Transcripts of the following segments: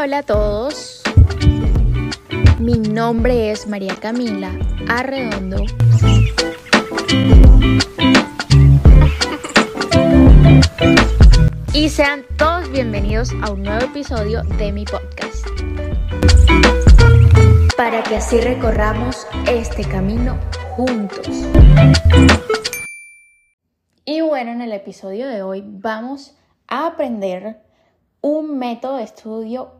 Hola, a todos. Mi nombre es María Camila Arredondo. Y sean todos bienvenidos a un nuevo episodio de mi podcast. Para que así recorramos este camino juntos. Y bueno, en el episodio de hoy vamos a aprender un método de estudio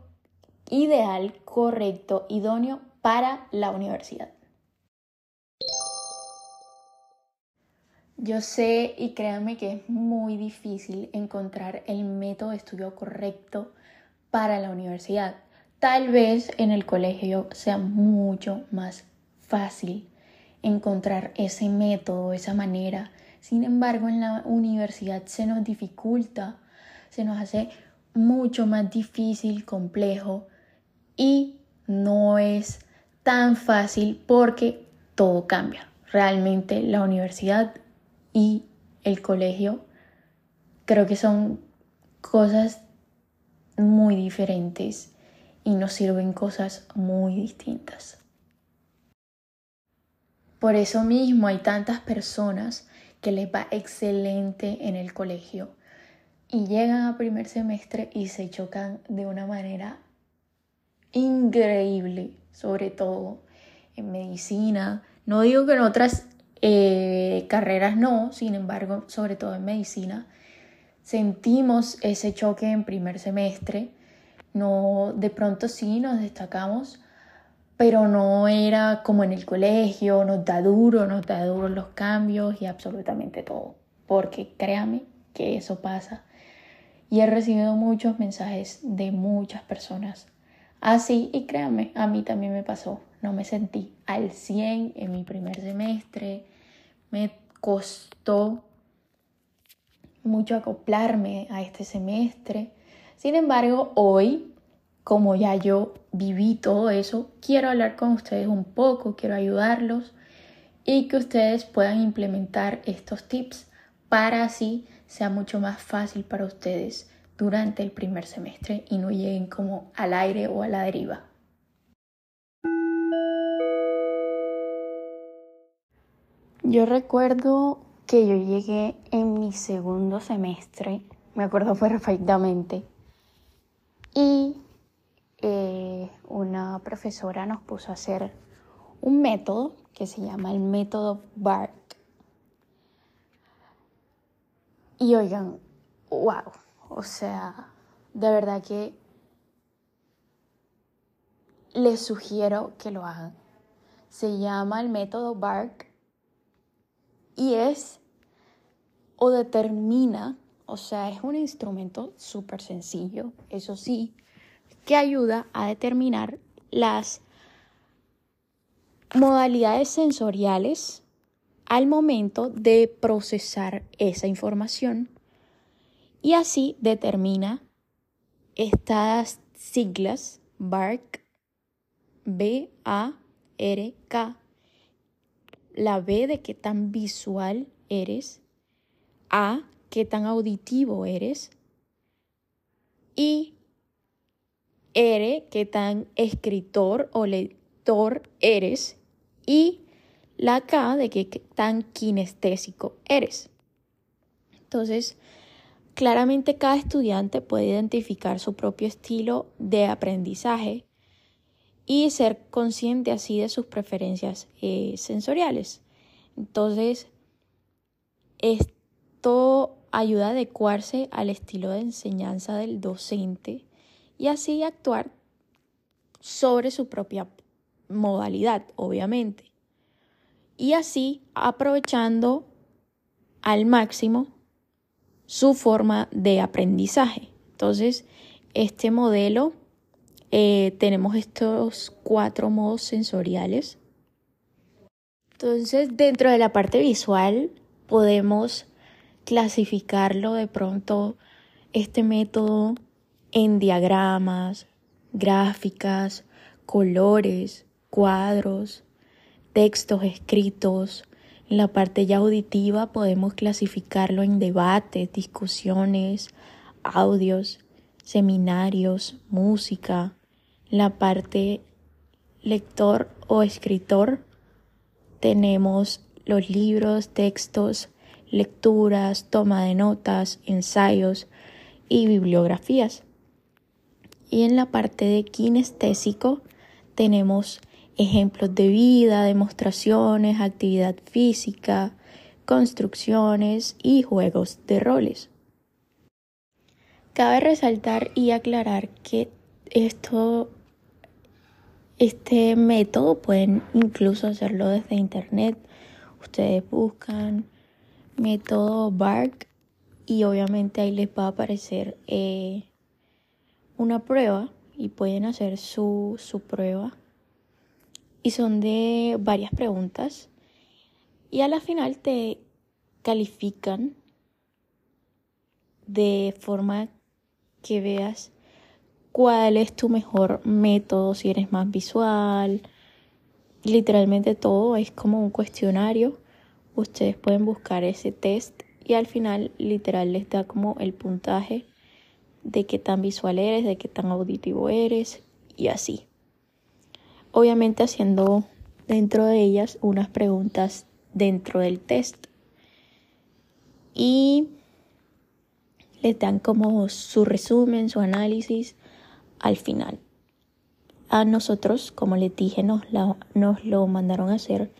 ideal, correcto, idóneo para la universidad. Yo sé y créanme que es muy difícil encontrar el método de estudio correcto para la universidad. Tal vez en el colegio sea mucho más fácil encontrar ese método, esa manera. Sin embargo, en la universidad se nos dificulta, se nos hace mucho más difícil, complejo y no es tan fácil porque todo cambia. Realmente la universidad y el colegio creo que son cosas muy diferentes y nos sirven cosas muy distintas. Por eso mismo hay tantas personas que les va excelente en el colegio y llegan a primer semestre y se chocan de una manera increíble, sobre todo en medicina. No digo que en otras eh, carreras no, sin embargo, sobre todo en medicina, sentimos ese choque en primer semestre. No, de pronto sí nos destacamos, pero no era como en el colegio, nos da duro, nos da duro los cambios y absolutamente todo. Porque créame que eso pasa y he recibido muchos mensajes de muchas personas así y créanme, a mí también me pasó. No me sentí al 100 en mi primer semestre, me costó mucho acoplarme a este semestre. Sin embargo, hoy, como ya yo viví todo eso, quiero hablar con ustedes un poco, quiero ayudarlos y que ustedes puedan implementar estos tips para así sea mucho más fácil para ustedes durante el primer semestre y no lleguen como al aire o a la deriva. Yo recuerdo que yo llegué en mi segundo semestre, me acuerdo perfectamente, y eh, una profesora nos puso a hacer un método que se llama el método BART. Y oigan, wow, o sea, de verdad que les sugiero que lo hagan. Se llama el método BARC y es o determina, o sea, es un instrumento súper sencillo, eso sí, que ayuda a determinar las modalidades sensoriales al momento de procesar esa información y así determina estas siglas BARC, B-A-R-K, la B de qué tan visual eres, A, qué tan auditivo eres, y R, qué tan escritor o lector eres, y la K de qué tan kinestésico eres. Entonces, claramente cada estudiante puede identificar su propio estilo de aprendizaje y ser consciente así de sus preferencias eh, sensoriales. Entonces, esto ayuda a adecuarse al estilo de enseñanza del docente y así actuar sobre su propia modalidad, obviamente y así aprovechando al máximo su forma de aprendizaje. Entonces, este modelo, eh, tenemos estos cuatro modos sensoriales. Entonces, dentro de la parte visual, podemos clasificarlo de pronto este método en diagramas, gráficas, colores, cuadros, textos escritos. En la parte ya auditiva podemos clasificarlo en debates, discusiones, audios, seminarios, música, la parte lector o escritor, tenemos los libros, textos, lecturas, toma de notas, ensayos y bibliografías. Y en la parte de kinestésico tenemos ejemplos de vida, demostraciones, actividad física, construcciones y juegos de roles. Cabe resaltar y aclarar que esto, este método pueden incluso hacerlo desde internet. Ustedes buscan método BARC y obviamente ahí les va a aparecer eh, una prueba y pueden hacer su, su prueba. Y son de varias preguntas. Y a la final te califican de forma que veas cuál es tu mejor método, si eres más visual. Literalmente todo es como un cuestionario. Ustedes pueden buscar ese test y al final literal les da como el puntaje de qué tan visual eres, de qué tan auditivo eres y así. Obviamente haciendo dentro de ellas unas preguntas dentro del test. Y les dan como su resumen, su análisis al final. A nosotros, como les dije, nos, nos lo mandaron a hacer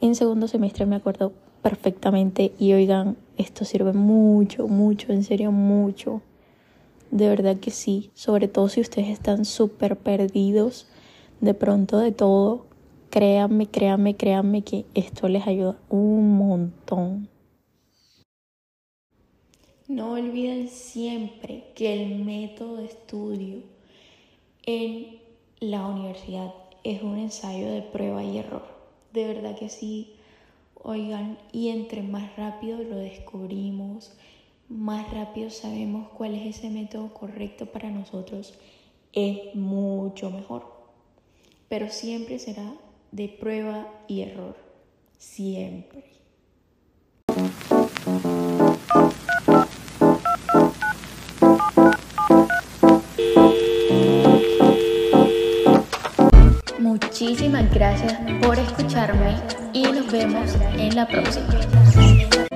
en segundo semestre, me acuerdo perfectamente. Y oigan, esto sirve mucho, mucho, en serio, mucho de verdad que sí, sobre todo si ustedes están súper perdidos de pronto de todo, créanme, créanme, créanme que esto les ayuda un montón. No olviden siempre que el método de estudio en la universidad es un ensayo de prueba y error. De verdad que sí, oigan, y entre más rápido lo descubrimos, más rápido sabemos cuál es ese método correcto para nosotros, es mucho mejor. Pero siempre será de prueba y error. Siempre. Muchísimas gracias por escucharme y nos vemos en la próxima.